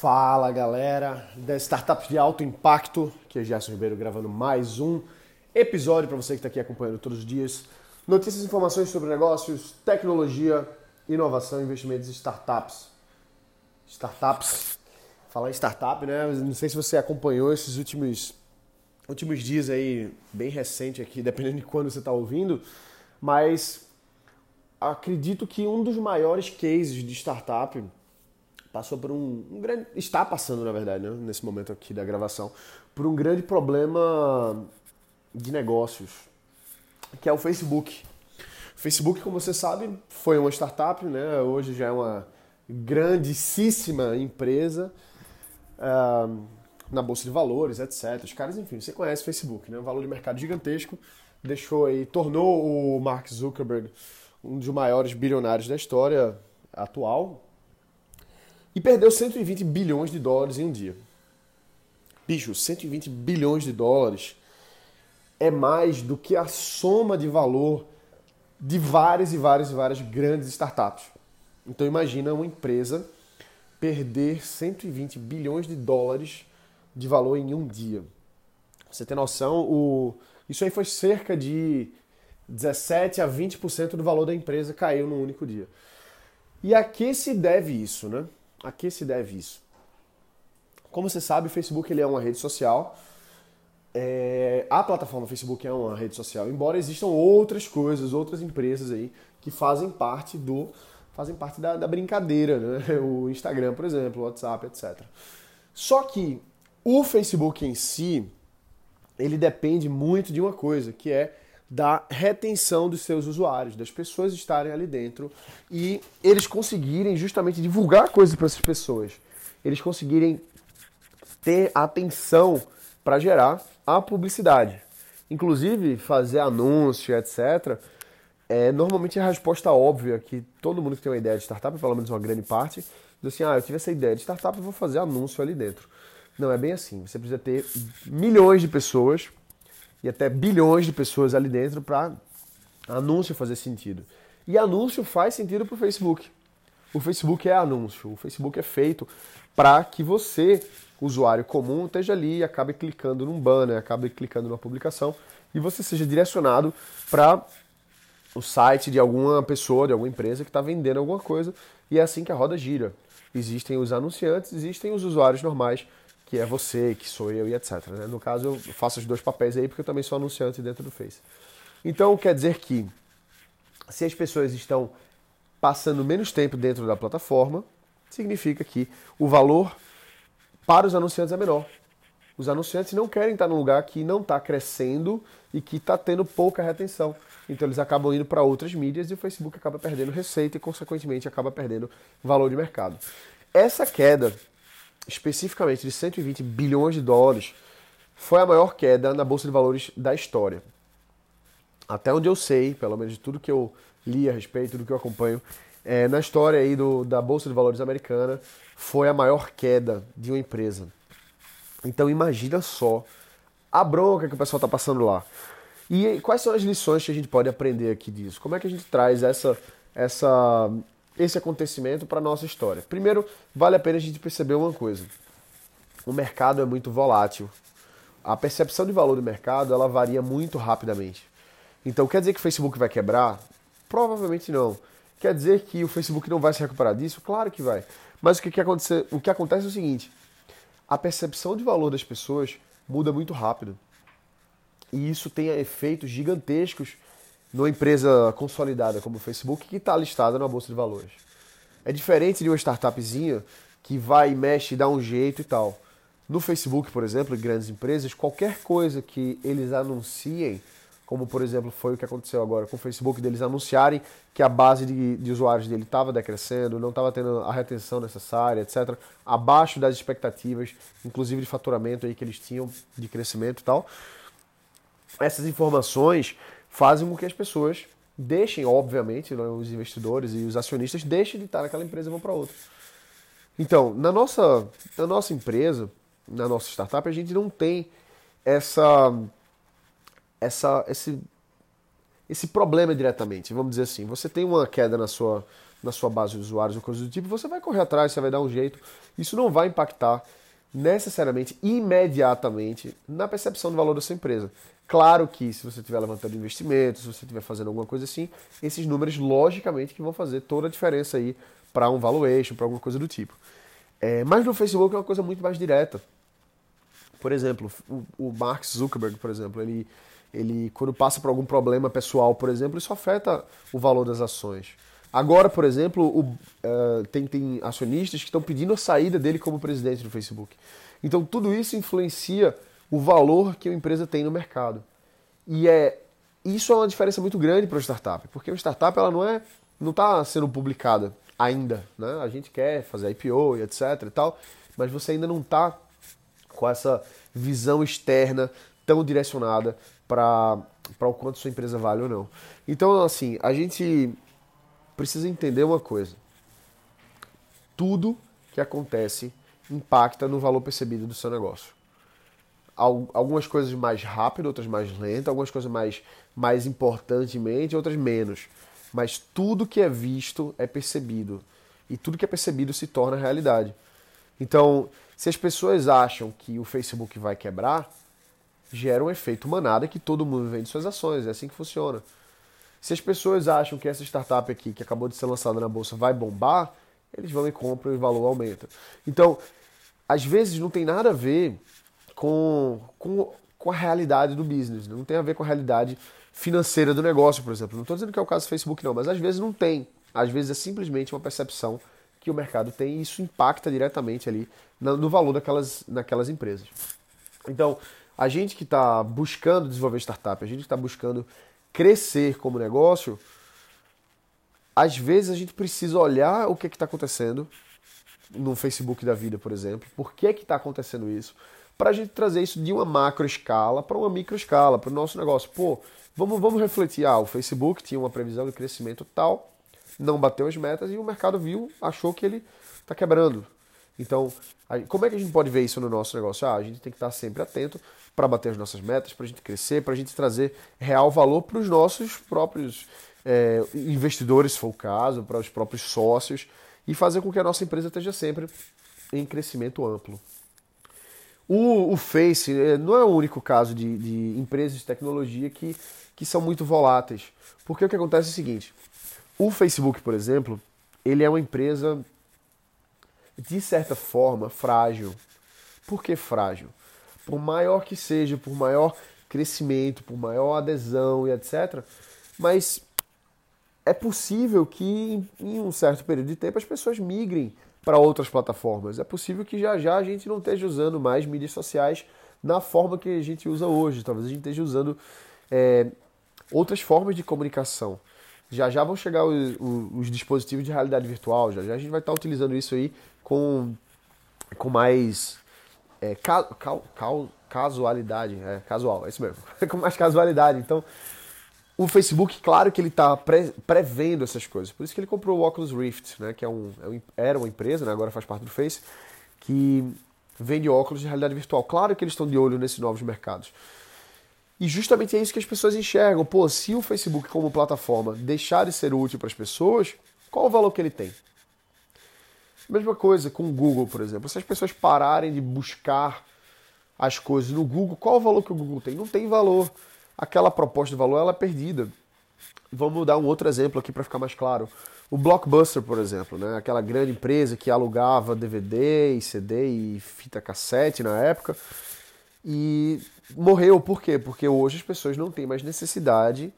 Fala galera da Startups de Alto Impacto, que é Gerson Ribeiro gravando mais um episódio para você que está aqui acompanhando todos os dias. Notícias e informações sobre negócios, tecnologia, inovação, investimentos e startups. Startups, falar em startup, né? Não sei se você acompanhou esses últimos, últimos dias aí, bem recente aqui, dependendo de quando você está ouvindo, mas acredito que um dos maiores cases de startup passou por um, um, grande. está passando, na verdade, né, nesse momento aqui da gravação, por um grande problema de negócios, que é o Facebook. O Facebook, como você sabe, foi uma startup, né? Hoje já é uma grandíssima empresa uh, na bolsa de valores, etc. Os caras, enfim, você conhece o Facebook, né? Um valor de mercado gigantesco, deixou aí, tornou o Mark Zuckerberg um dos maiores bilionários da história atual, e perdeu 120 bilhões de dólares em um dia. Bicho, 120 bilhões de dólares é mais do que a soma de valor de várias e várias e várias grandes startups. Então imagina uma empresa perder 120 bilhões de dólares de valor em um dia. Você tem noção, o... isso aí foi cerca de 17 a 20% do valor da empresa caiu num único dia. E a que se deve isso, né? A que se deve isso? Como você sabe, o Facebook ele é uma rede social. É, a plataforma Facebook é uma rede social, embora existam outras coisas, outras empresas aí que fazem parte do fazem parte da, da brincadeira, né? O Instagram, por exemplo, o WhatsApp, etc. Só que o Facebook em si, ele depende muito de uma coisa, que é da retenção dos seus usuários, das pessoas estarem ali dentro e eles conseguirem justamente divulgar coisas para essas pessoas. Eles conseguirem ter atenção para gerar a publicidade. Inclusive, fazer anúncio, etc. É normalmente a resposta óbvia que todo mundo que tem uma ideia de startup, pelo menos uma grande parte, diz assim: ah, eu tive essa ideia de startup, eu vou fazer anúncio ali dentro. Não é bem assim. Você precisa ter milhões de pessoas e até bilhões de pessoas ali dentro para anúncio fazer sentido. E anúncio faz sentido para o Facebook. O Facebook é anúncio. O Facebook é feito para que você, usuário comum, esteja ali e acabe clicando num banner, acabe clicando numa publicação e você seja direcionado para o site de alguma pessoa, de alguma empresa que está vendendo alguma coisa. E é assim que a roda gira. Existem os anunciantes, existem os usuários normais que é você, que sou eu e etc. Né? No caso, eu faço os dois papéis aí porque eu também sou anunciante dentro do Face. Então, quer dizer que se as pessoas estão passando menos tempo dentro da plataforma, significa que o valor para os anunciantes é menor. Os anunciantes não querem estar num lugar que não está crescendo e que está tendo pouca retenção. Então eles acabam indo para outras mídias e o Facebook acaba perdendo receita e, consequentemente, acaba perdendo valor de mercado. Essa queda especificamente de 120 bilhões de dólares, foi a maior queda na bolsa de valores da história. Até onde eu sei, pelo menos de tudo que eu li a respeito, do que eu acompanho, é, na história aí do, da bolsa de valores americana, foi a maior queda de uma empresa. Então imagina só a bronca que o pessoal está passando lá. E quais são as lições que a gente pode aprender aqui disso? Como é que a gente traz essa, essa esse acontecimento para a nossa história. Primeiro, vale a pena a gente perceber uma coisa. O mercado é muito volátil. A percepção de valor do mercado, ela varia muito rapidamente. Então, quer dizer que o Facebook vai quebrar? Provavelmente não. Quer dizer que o Facebook não vai se recuperar disso? Claro que vai. Mas o que, que, acontece, o que acontece é o seguinte: a percepção de valor das pessoas muda muito rápido. E isso tem efeitos gigantescos numa empresa consolidada como o Facebook que está listada na Bolsa de Valores. É diferente de uma startupzinha que vai, mexe, dá um jeito e tal. No Facebook, por exemplo, em grandes empresas, qualquer coisa que eles anunciem, como por exemplo foi o que aconteceu agora com o Facebook, deles anunciarem que a base de, de usuários dele estava decrescendo, não estava tendo a retenção necessária, etc., abaixo das expectativas, inclusive de faturamento aí que eles tinham de crescimento e tal. Essas informações fazem com que as pessoas deixem, obviamente, né, os investidores e os acionistas deixem de estar naquela empresa e vão para outra. Então, na nossa, na nossa empresa, na nossa startup, a gente não tem essa, essa, esse, esse problema diretamente. Vamos dizer assim, você tem uma queda na sua, na sua base de usuários ou coisas do tipo, você vai correr atrás, você vai dar um jeito. Isso não vai impactar necessariamente, imediatamente, na percepção do valor da sua empresa. Claro que se você estiver levantando investimentos, se você estiver fazendo alguma coisa assim, esses números, logicamente, que vão fazer toda a diferença aí para um valuation, para alguma coisa do tipo. É, mas no Facebook é uma coisa muito mais direta. Por exemplo, o, o Mark Zuckerberg, por exemplo, ele, ele quando passa por algum problema pessoal, por exemplo, isso afeta o valor das ações. Agora, por exemplo, o, uh, tem, tem acionistas que estão pedindo a saída dele como presidente do Facebook. Então, tudo isso influencia o valor que a empresa tem no mercado. E é isso é uma diferença muito grande para o startup, porque o startup ela não é não está sendo publicada ainda, né? A gente quer fazer IPO e etc e tal, mas você ainda não está com essa visão externa tão direcionada para para o quanto sua empresa vale ou não. Então, assim, a gente precisa entender uma coisa. Tudo que acontece impacta no valor percebido do seu negócio. Algumas coisas mais rápido, outras mais lento, algumas coisas mais, mais importantemente, outras menos. Mas tudo que é visto é percebido. E tudo que é percebido se torna realidade. Então, se as pessoas acham que o Facebook vai quebrar, gera um efeito manada que todo mundo vende suas ações. É assim que funciona. Se as pessoas acham que essa startup aqui, que acabou de ser lançada na bolsa, vai bombar, eles vão e compram e o valor aumenta. Então, às vezes não tem nada a ver com, com, com a realidade do business, não tem a ver com a realidade financeira do negócio, por exemplo. Não estou dizendo que é o caso do Facebook, não, mas às vezes não tem. Às vezes é simplesmente uma percepção que o mercado tem e isso impacta diretamente ali no valor daquelas, naquelas empresas. Então, a gente que está buscando desenvolver startup, a gente que está buscando crescer como negócio, às vezes a gente precisa olhar o que é está acontecendo no Facebook da vida, por exemplo, por que é está acontecendo isso, para a gente trazer isso de uma macro escala para uma micro escala, para o nosso negócio. Pô, vamos, vamos refletir, ah, o Facebook tinha uma previsão de crescimento tal, não bateu as metas e o mercado viu, achou que ele está quebrando. Então, como é que a gente pode ver isso no nosso negócio? Ah, a gente tem que estar sempre atento para bater as nossas metas, para a gente crescer, para a gente trazer real valor para os nossos próprios é, investidores, se for o caso, para os próprios sócios e fazer com que a nossa empresa esteja sempre em crescimento amplo. O, o Face é, não é o único caso de, de empresas de tecnologia que, que são muito voláteis. Porque o que acontece é o seguinte: o Facebook, por exemplo, ele é uma empresa de certa forma frágil. Por que frágil? Por maior que seja, por maior crescimento, por maior adesão e etc. Mas é possível que em um certo período de tempo as pessoas migrem para outras plataformas. É possível que já já a gente não esteja usando mais mídias sociais na forma que a gente usa hoje. Talvez a gente esteja usando é, outras formas de comunicação. Já já vão chegar os, os, dispositivos de realidade virtual, já já a gente vai estar utilizando isso aí com, com mais é, ca, ca, ca, casualidade, é, casual, é isso mesmo, com mais casualidade. Então, o Facebook, claro que ele está pre, prevendo essas coisas. Por isso que ele comprou o Oculus Rift, né, que é um, é um, era uma empresa, né, agora faz parte do Face, que vende óculos de realidade virtual. Claro que eles estão de olho nesses novos mercados. E justamente é isso que as pessoas enxergam. Pô, se o Facebook como plataforma deixar de ser útil para as pessoas, qual o valor que ele tem? Mesma coisa com o Google, por exemplo. Se as pessoas pararem de buscar as coisas no Google, qual o valor que o Google tem? Não tem valor. Aquela proposta de valor ela é perdida. Vamos dar um outro exemplo aqui para ficar mais claro. O Blockbuster, por exemplo, né? aquela grande empresa que alugava DVD e CD e fita cassete na época. E morreu por quê? Porque hoje as pessoas não têm mais necessidade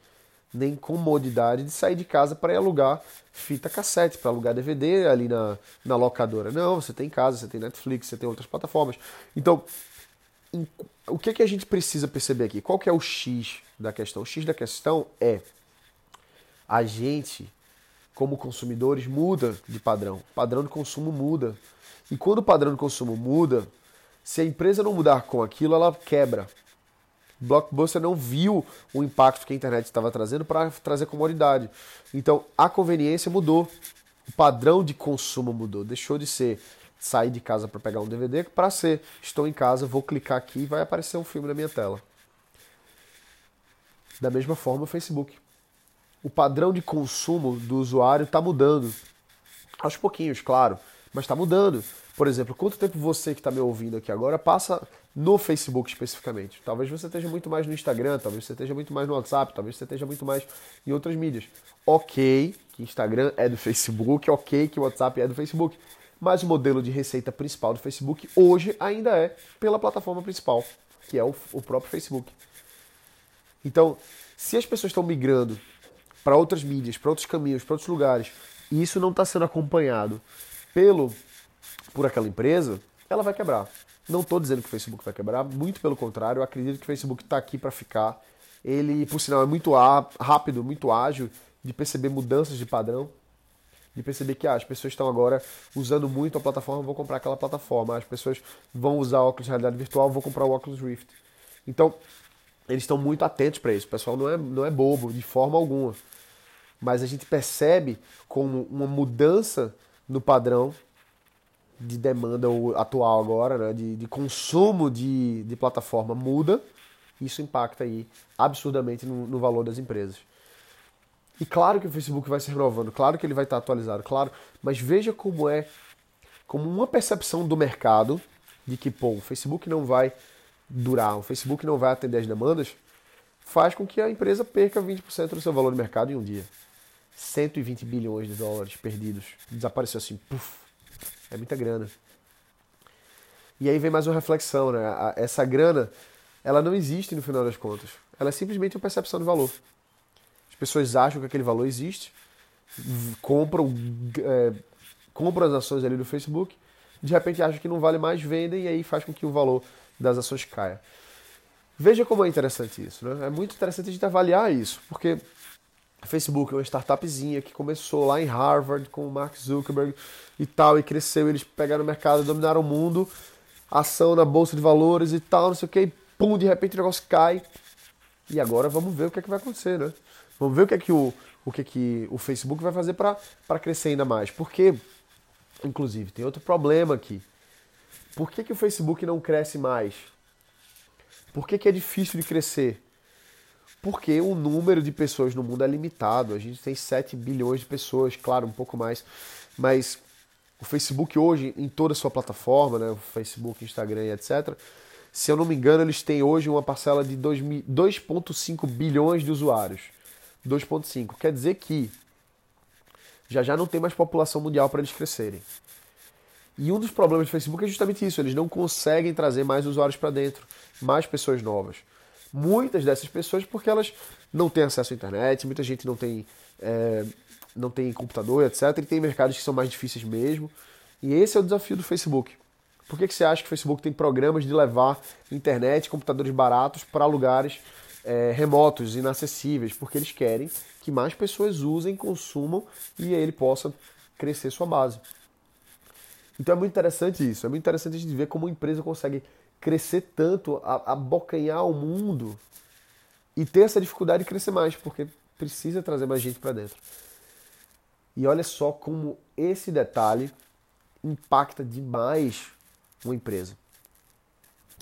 nem comodidade de sair de casa para alugar fita cassete, para alugar DVD ali na, na locadora. Não, você tem casa, você tem Netflix, você tem outras plataformas. Então, em, o que, é que a gente precisa perceber aqui? Qual que é o X da questão? O X da questão é a gente, como consumidores, muda de padrão. O padrão de consumo muda. E quando o padrão de consumo muda, se a empresa não mudar com aquilo, ela quebra. Blockbuster não viu o impacto que a internet estava trazendo para trazer comodidade. Então a conveniência mudou, o padrão de consumo mudou, deixou de ser sair de casa para pegar um DVD para ser estou em casa, vou clicar aqui e vai aparecer um filme na minha tela. Da mesma forma o Facebook. O padrão de consumo do usuário está mudando. Aos pouquinhos, claro, mas está mudando. Por exemplo, quanto tempo você que está me ouvindo aqui agora passa no Facebook especificamente? Talvez você esteja muito mais no Instagram, talvez você esteja muito mais no WhatsApp, talvez você esteja muito mais em outras mídias. Ok, que Instagram é do Facebook, ok, que WhatsApp é do Facebook, mas o modelo de receita principal do Facebook hoje ainda é pela plataforma principal, que é o, o próprio Facebook. Então, se as pessoas estão migrando para outras mídias, para outros caminhos, para outros lugares, e isso não está sendo acompanhado pelo por aquela empresa, ela vai quebrar. Não estou dizendo que o Facebook vai quebrar, muito pelo contrário, eu acredito que o Facebook está aqui para ficar. Ele, por sinal, é muito rápido, muito ágil de perceber mudanças de padrão, de perceber que ah, as pessoas estão agora usando muito a plataforma, vou comprar aquela plataforma. As pessoas vão usar óculos de realidade virtual, vou comprar o Oculus Rift. Então, eles estão muito atentos para isso. O pessoal não é, não é bobo, de forma alguma. Mas a gente percebe como uma mudança no padrão de demanda atual agora, né, de, de consumo de, de plataforma muda, isso impacta aí absurdamente no, no, valor das empresas. E claro que o Facebook vai se renovando, claro que ele vai estar atualizado, claro, mas veja como é, como uma percepção do mercado de que, pô, o Facebook não vai durar, o Facebook não vai atender as demandas, faz com que a empresa perca 20% do seu valor de mercado em um dia. 120 bilhões de dólares perdidos. Desapareceu assim, puf, é muita grana. E aí vem mais uma reflexão, né? Essa grana, ela não existe no final das contas. Ela é simplesmente uma percepção de valor. As pessoas acham que aquele valor existe, compram, é, compram as ações ali do Facebook, de repente acham que não vale mais, vendem e aí faz com que o valor das ações caia. Veja como é interessante isso, né? É muito interessante a gente avaliar isso, porque Facebook é uma startupzinha que começou lá em Harvard com o Mark Zuckerberg e tal, e cresceu, eles pegaram o mercado, dominaram o mundo, ação na bolsa de valores e tal, não sei o que, e pum, de repente o negócio cai. E agora vamos ver o que é que vai acontecer, né? Vamos ver o que é que o, o, que é que o Facebook vai fazer para crescer ainda mais. Porque, inclusive, tem outro problema aqui. Por que, que o Facebook não cresce mais? Por que, que é difícil de crescer? Porque o número de pessoas no mundo é limitado. A gente tem 7 bilhões de pessoas, claro, um pouco mais, mas o Facebook hoje, em toda a sua plataforma, né, o Facebook, Instagram e etc., se eu não me engano, eles têm hoje uma parcela de 2,5 bilhões de usuários. 2,5. Quer dizer que já já não tem mais população mundial para eles crescerem. E um dos problemas do Facebook é justamente isso: eles não conseguem trazer mais usuários para dentro, mais pessoas novas. Muitas dessas pessoas porque elas não têm acesso à internet, muita gente não tem, é, não tem computador, etc. E tem mercados que são mais difíceis mesmo. E esse é o desafio do Facebook. Por que, que você acha que o Facebook tem programas de levar internet, computadores baratos para lugares é, remotos, inacessíveis? Porque eles querem que mais pessoas usem, consumam e ele possa crescer sua base. Então é muito interessante isso. É muito interessante a gente ver como a empresa consegue crescer tanto, abocanhar o mundo e ter essa dificuldade de crescer mais, porque precisa trazer mais gente para dentro. E olha só como esse detalhe impacta demais uma empresa.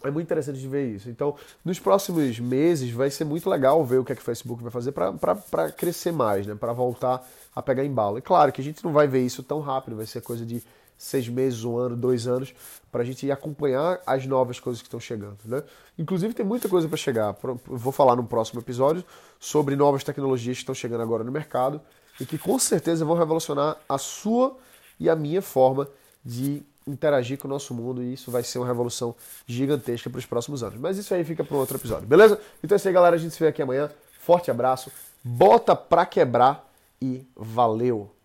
É muito interessante de ver isso. Então, nos próximos meses vai ser muito legal ver o que, é que o Facebook vai fazer para crescer mais, né? para voltar a pegar embalo. É claro que a gente não vai ver isso tão rápido, vai ser coisa de seis meses, um ano, dois anos, para a gente ir acompanhar as novas coisas que estão chegando. Né? Inclusive, tem muita coisa para chegar. vou falar no próximo episódio sobre novas tecnologias que estão chegando agora no mercado e que com certeza vão revolucionar a sua e a minha forma de interagir com o nosso mundo e isso vai ser uma revolução gigantesca para os próximos anos. Mas isso aí fica para um outro episódio, beleza? Então é isso aí, galera. A gente se vê aqui amanhã. Forte abraço, bota pra quebrar e valeu!